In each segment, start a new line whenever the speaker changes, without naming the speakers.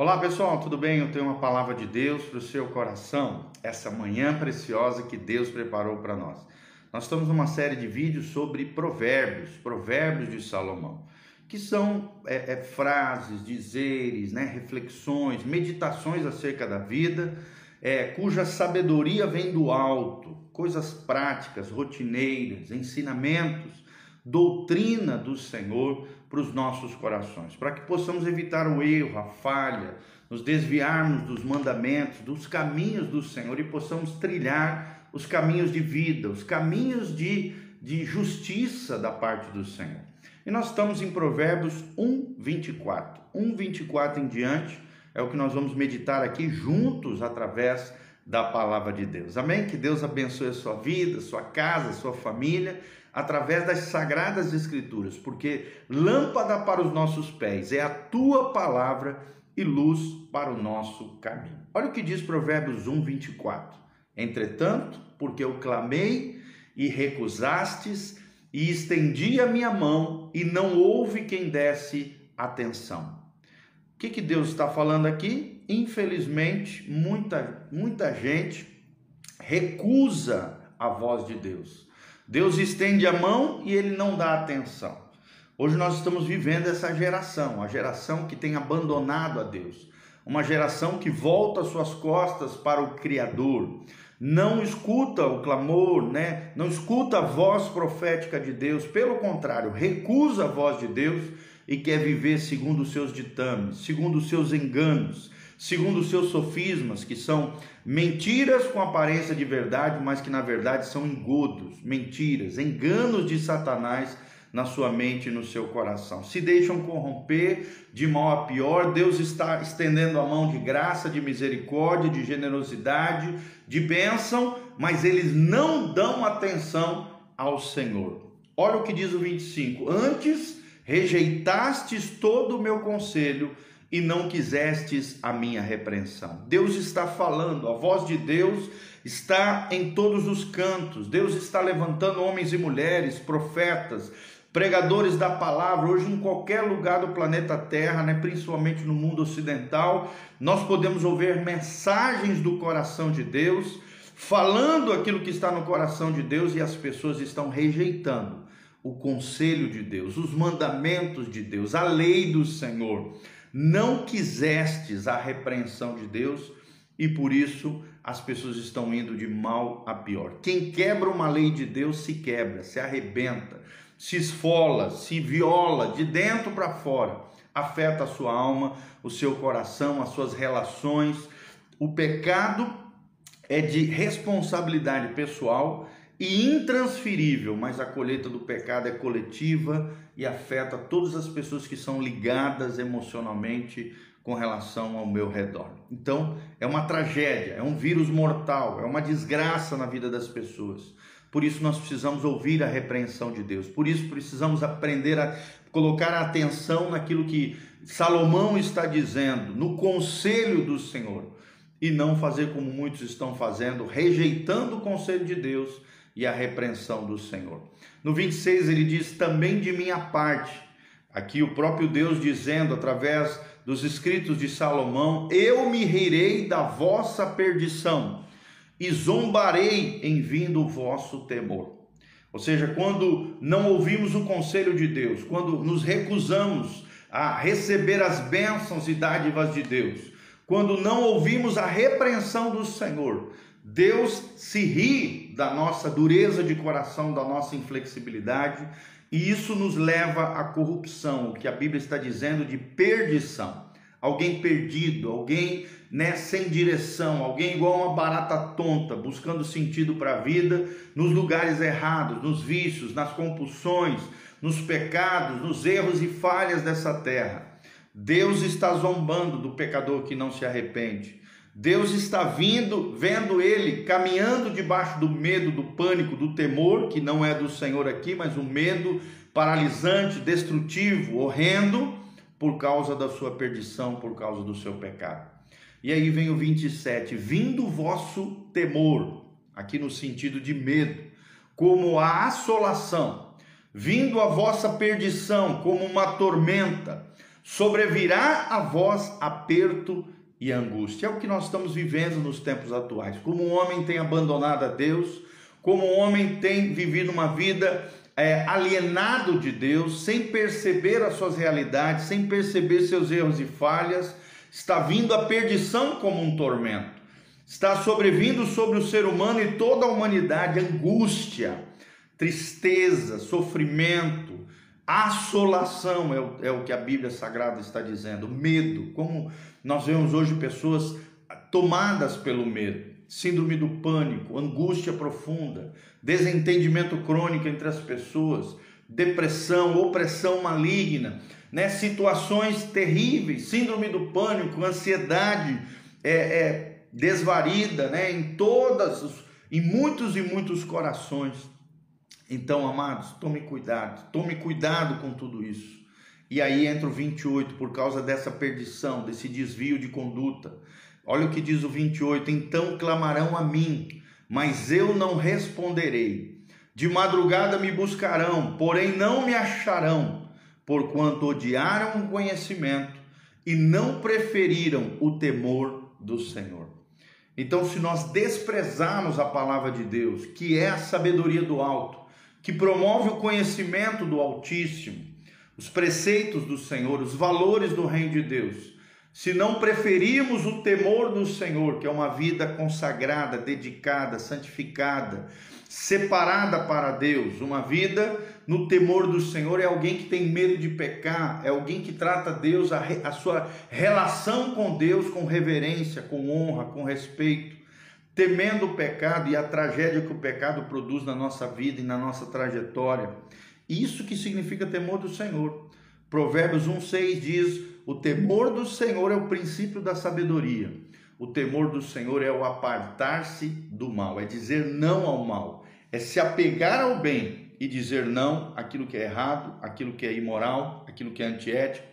Olá pessoal, tudo bem? Eu tenho uma palavra de Deus para o seu coração, essa manhã preciosa que Deus preparou para nós. Nós estamos numa série de vídeos sobre provérbios, provérbios de Salomão, que são é, é, frases, dizeres, né, reflexões, meditações acerca da vida, é, cuja sabedoria vem do alto, coisas práticas, rotineiras, ensinamentos, doutrina do Senhor para os nossos corações, para que possamos evitar o erro, a falha, nos desviarmos dos mandamentos, dos caminhos do Senhor e possamos trilhar os caminhos de vida, os caminhos de, de justiça da parte do Senhor. E nós estamos em Provérbios 1, 24. 1, 24 em diante é o que nós vamos meditar aqui juntos através da palavra de Deus. Amém? Que Deus abençoe a sua vida, sua casa, sua família através das sagradas escrituras, porque lâmpada para os nossos pés é a tua palavra e luz para o nosso caminho. Olha o que diz Provérbios 1, 24. Entretanto, porque eu clamei e recusastes, e estendi a minha mão, e não houve quem desse atenção. O que, que Deus está falando aqui? Infelizmente, muita, muita gente recusa a voz de Deus. Deus estende a mão e ele não dá atenção. Hoje nós estamos vivendo essa geração, a geração que tem abandonado a Deus, uma geração que volta suas costas para o Criador, não escuta o clamor, né? Não escuta a voz profética de Deus, pelo contrário, recusa a voz de Deus e quer viver segundo os seus ditames, segundo os seus enganos, segundo os seus sofismas, que são mentiras com aparência de verdade, mas que na verdade são engodos, mentiras, enganos de Satanás na sua mente e no seu coração. Se deixam corromper de mal a pior, Deus está estendendo a mão de graça, de misericórdia, de generosidade, de bênção, mas eles não dão atenção ao Senhor. Olha o que diz o 25: Antes rejeitastes todo o meu conselho e não quisestes a minha repreensão. Deus está falando, a voz de Deus está em todos os cantos. Deus está levantando homens e mulheres, profetas, pregadores da palavra, hoje em qualquer lugar do planeta Terra, né, principalmente no mundo ocidental, nós podemos ouvir mensagens do coração de Deus, falando aquilo que está no coração de Deus e as pessoas estão rejeitando o conselho de Deus, os mandamentos de Deus, a lei do Senhor não quisestes a repreensão de Deus e por isso as pessoas estão indo de mal a pior. Quem quebra uma lei de Deus se quebra, se arrebenta, se esfola, se viola de dentro para fora, afeta a sua alma, o seu coração, as suas relações. O pecado é de responsabilidade pessoal e intransferível, mas a colheita do pecado é coletiva e afeta todas as pessoas que são ligadas emocionalmente com relação ao meu redor. Então, é uma tragédia, é um vírus mortal, é uma desgraça na vida das pessoas. Por isso nós precisamos ouvir a repreensão de Deus. Por isso precisamos aprender a colocar a atenção naquilo que Salomão está dizendo, no conselho do Senhor, e não fazer como muitos estão fazendo, rejeitando o conselho de Deus e a repreensão do Senhor. No 26 ele diz: Também de minha parte, aqui o próprio Deus dizendo através dos escritos de Salomão: Eu me rirei da vossa perdição e zombarei em vindo o vosso temor. Ou seja, quando não ouvimos o conselho de Deus, quando nos recusamos a receber as bênçãos e dádivas de Deus, quando não ouvimos a repreensão do Senhor, Deus se ri da nossa dureza de coração, da nossa inflexibilidade, e isso nos leva à corrupção, o que a Bíblia está dizendo de perdição. Alguém perdido, alguém né, sem direção, alguém igual uma barata tonta, buscando sentido para a vida, nos lugares errados, nos vícios, nas compulsões, nos pecados, nos erros e falhas dessa terra. Deus está zombando do pecador que não se arrepende. Deus está vindo, vendo ele caminhando debaixo do medo, do pânico, do temor, que não é do Senhor aqui, mas um medo paralisante, destrutivo, horrendo, por causa da sua perdição, por causa do seu pecado. E aí vem o 27, vindo o vosso temor, aqui no sentido de medo, como a assolação, vindo a vossa perdição, como uma tormenta, sobrevirá a vós aperto e angústia. É o que nós estamos vivendo nos tempos atuais. Como o homem tem abandonado a Deus, como o homem tem vivido uma vida é, alienado de Deus, sem perceber as suas realidades, sem perceber seus erros e falhas, está vindo a perdição como um tormento. Está sobrevindo sobre o ser humano e toda a humanidade angústia, tristeza, sofrimento, assolação, é o, é o que a Bíblia Sagrada está dizendo, medo. Como nós vemos hoje pessoas tomadas pelo medo síndrome do pânico, angústia profunda, desentendimento crônico entre as pessoas, depressão, opressão maligna, né? situações terríveis, síndrome do pânico, ansiedade é, é desvarida, né? em todas, em muitos e muitos corações. Então, amados, tome cuidado, tome cuidado com tudo isso. E aí entra o 28, por causa dessa perdição, desse desvio de conduta. Olha o que diz o 28: Então clamarão a mim, mas eu não responderei. De madrugada me buscarão, porém não me acharão, porquanto odiaram o conhecimento e não preferiram o temor do Senhor. Então, se nós desprezarmos a palavra de Deus, que é a sabedoria do alto, que promove o conhecimento do Altíssimo, os preceitos do Senhor, os valores do Reino de Deus, se não preferirmos o temor do Senhor, que é uma vida consagrada, dedicada, santificada, separada para Deus, uma vida no temor do Senhor, é alguém que tem medo de pecar, é alguém que trata Deus, a, a sua relação com Deus com reverência, com honra, com respeito, temendo o pecado e a tragédia que o pecado produz na nossa vida e na nossa trajetória. Isso que significa temor do Senhor. Provérbios 1,6 diz: O temor do Senhor é o princípio da sabedoria. O temor do Senhor é o apartar-se do mal, é dizer não ao mal, é se apegar ao bem e dizer não àquilo que é errado, aquilo que é imoral, aquilo que é antiético,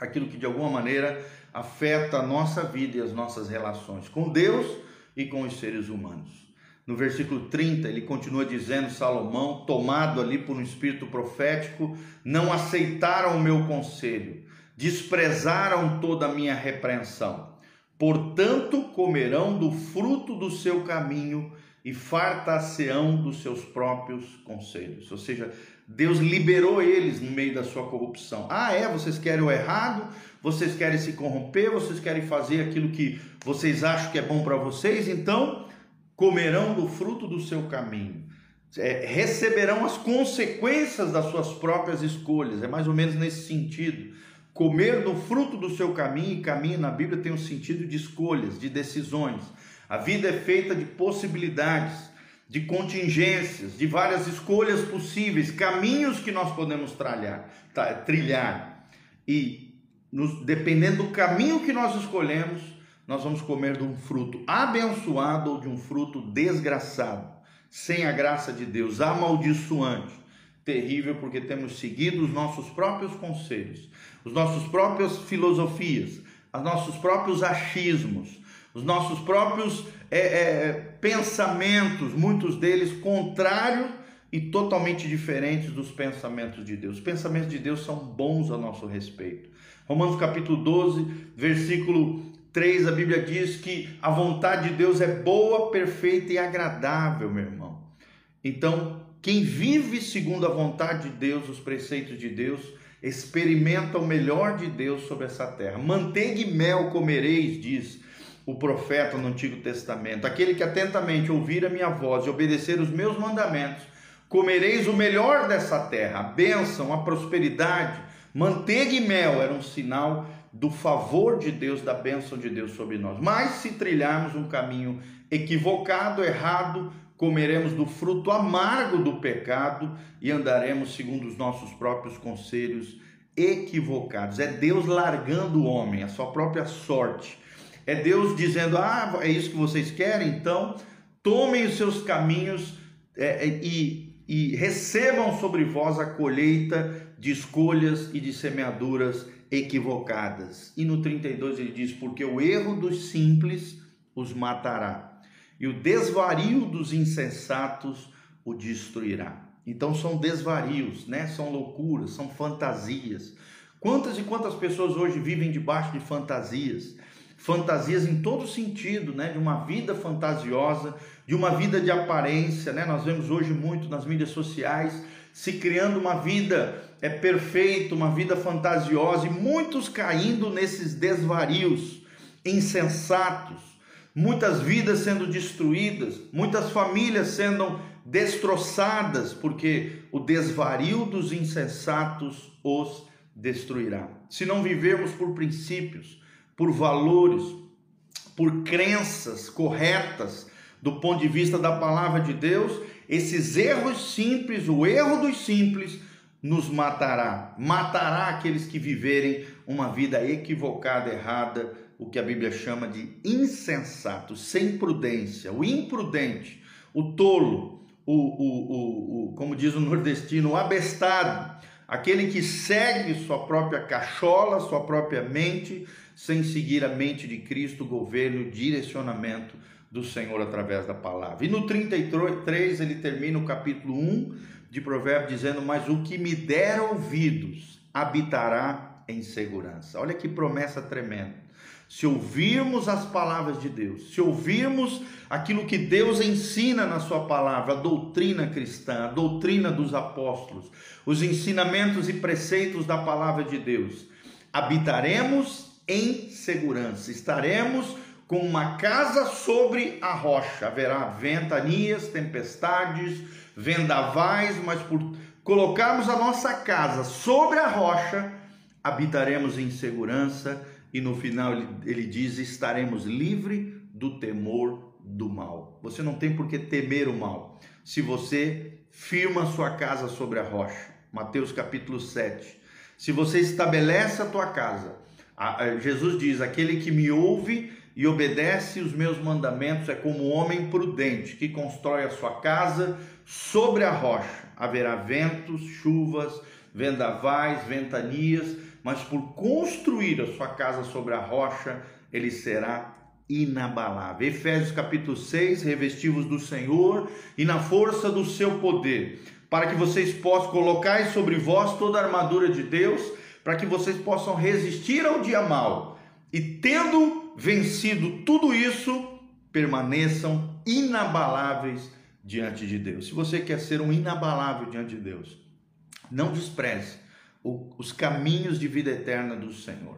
aquilo que de alguma maneira afeta a nossa vida e as nossas relações com Deus e com os seres humanos. No versículo 30, ele continua dizendo: Salomão, tomado ali por um espírito profético, não aceitaram o meu conselho, desprezaram toda a minha repreensão. Portanto, comerão do fruto do seu caminho e fartar-se-ão dos seus próprios conselhos. Ou seja, Deus liberou eles no meio da sua corrupção. Ah, é? Vocês querem o errado? Vocês querem se corromper? Vocês querem fazer aquilo que vocês acham que é bom para vocês? Então, comerão do fruto do seu caminho, é, receberão as consequências das suas próprias escolhas, é mais ou menos nesse sentido. Comer do fruto do seu caminho, e caminho na Bíblia tem um sentido de escolhas, de decisões. A vida é feita de possibilidades, de contingências, de várias escolhas possíveis, caminhos que nós podemos trilhar. trilhar. E nos, dependendo do caminho que nós escolhemos, nós vamos comer de um fruto abençoado ou de um fruto desgraçado, sem a graça de Deus, amaldiçoante. Terrível porque temos seguido os nossos próprios conselhos, os nossos próprias filosofias, os nossos próprios achismos, os nossos próprios é, é, pensamentos, muitos deles contrários e totalmente diferentes dos pensamentos de Deus. Os pensamentos de Deus são bons a nosso respeito. Romanos capítulo 12, versículo 3, a Bíblia diz que a vontade de Deus é boa, perfeita e agradável, meu irmão. Então, quem vive segundo a vontade de Deus, os preceitos de Deus, experimenta o melhor de Deus sobre essa terra. Manteiga e mel comereis, diz o profeta no Antigo Testamento. Aquele que atentamente ouvir a minha voz e obedecer os meus mandamentos, comereis o melhor dessa terra, a bênção, a prosperidade. Manteiga e mel era um sinal do favor de Deus, da bênção de Deus sobre nós. Mas se trilharmos um caminho equivocado, errado, comeremos do fruto amargo do pecado e andaremos segundo os nossos próprios conselhos equivocados. É Deus largando o homem, a sua própria sorte. É Deus dizendo: Ah, é isso que vocês querem? Então tomem os seus caminhos é, é e, e recebam sobre vós a colheita de escolhas e de semeaduras equivocadas. E no 32 ele diz: Porque o erro dos simples os matará, e o desvario dos insensatos o destruirá. Então são desvarios, né? São loucuras, são fantasias, Quantas e quantas pessoas hoje vivem debaixo de fantasias? Fantasias em todo sentido, né? De uma vida fantasiosa, de uma vida de aparência, né? Nós vemos hoje muito nas mídias sociais se criando uma vida é perfeita, uma vida fantasiosa e muitos caindo nesses desvarios insensatos, muitas vidas sendo destruídas, muitas famílias sendo destroçadas, porque o desvario dos insensatos os destruirá. Se não vivermos por princípios, por valores, por crenças corretas do ponto de vista da palavra de Deus, esses erros simples, o erro dos simples, nos matará. Matará aqueles que viverem uma vida equivocada, errada, o que a Bíblia chama de insensato, sem prudência, o imprudente, o tolo, o, o, o, o como diz o nordestino, o abestado, aquele que segue sua própria cachola, sua própria mente, sem seguir a mente de Cristo, governo, direcionamento do Senhor através da palavra. E no 33 ele termina o capítulo 1 de Provérbios dizendo: Mas o que me der ouvidos habitará em segurança. Olha que promessa tremenda. Se ouvirmos as palavras de Deus, se ouvirmos aquilo que Deus ensina na Sua palavra, a doutrina cristã, a doutrina dos apóstolos, os ensinamentos e preceitos da palavra de Deus, habitaremos em segurança, estaremos com uma casa sobre a rocha. Haverá ventanias, tempestades, vendavais, mas por colocarmos a nossa casa sobre a rocha, habitaremos em segurança e no final ele, diz: estaremos livres do temor do mal. Você não tem por que temer o mal se você firma sua casa sobre a rocha. Mateus capítulo 7. Se você estabelece a tua casa, Jesus diz: aquele que me ouve e obedece os meus mandamentos é como um homem prudente que constrói a sua casa sobre a rocha. Haverá ventos, chuvas, vendavais, ventanias, mas por construir a sua casa sobre a rocha, ele será inabalável. Efésios capítulo 6, revestivos do Senhor e na força do seu poder, para que vocês possam colocar sobre vós toda a armadura de Deus, para que vocês possam resistir ao dia mal e tendo vencido tudo isso, permaneçam inabaláveis diante de Deus. Se você quer ser um inabalável diante de Deus, não despreze os caminhos de vida eterna do Senhor.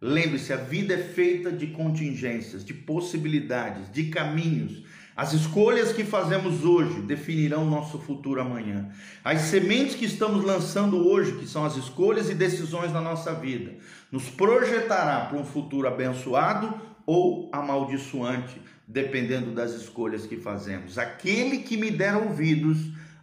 Lembre-se, a vida é feita de contingências, de possibilidades, de caminhos. As escolhas que fazemos hoje definirão nosso futuro amanhã. As sementes que estamos lançando hoje, que são as escolhas e decisões da nossa vida, nos projetará para um futuro abençoado ou amaldiçoante, dependendo das escolhas que fazemos. Aquele que me der ouvidos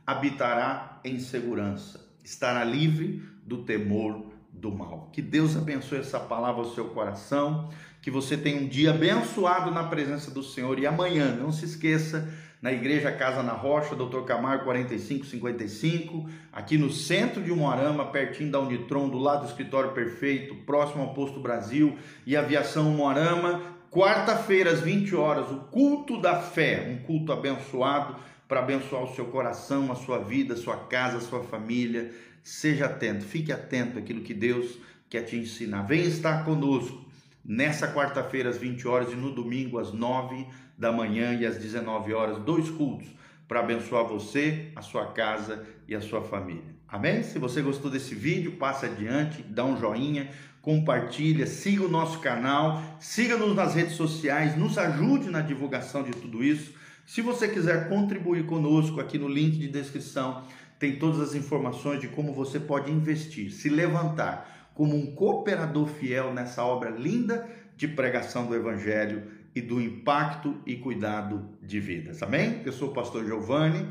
habitará em segurança, estará livre do temor do mal. Que Deus abençoe essa palavra ao seu coração, que você tenha um dia abençoado na presença do Senhor e amanhã, não se esqueça, na Igreja Casa na Rocha, Dr. Camargo 4555, aqui no centro de Moarama, pertinho da Unitron, do lado do Escritório Perfeito, próximo ao Posto Brasil e Aviação Moarama, quarta-feira às 20 horas, o culto da fé, um culto abençoado para abençoar o seu coração, a sua vida, a sua casa, a sua família Seja atento, fique atento àquilo que Deus quer te ensinar. Venha estar conosco nessa quarta-feira às 20 horas e no domingo às 9 da manhã e às 19 horas, dois cultos para abençoar você, a sua casa e a sua família. Amém? Se você gostou desse vídeo, passa adiante, dá um joinha, compartilha, siga o nosso canal, siga-nos nas redes sociais, nos ajude na divulgação de tudo isso. Se você quiser contribuir conosco aqui no link de descrição, tem todas as informações de como você pode investir, se levantar como um cooperador fiel nessa obra linda de pregação do Evangelho e do impacto e cuidado de vidas. Amém? Eu sou o pastor Giovanni.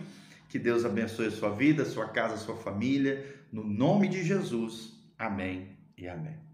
Que Deus abençoe a sua vida, a sua casa, a sua família. No nome de Jesus. Amém e amém.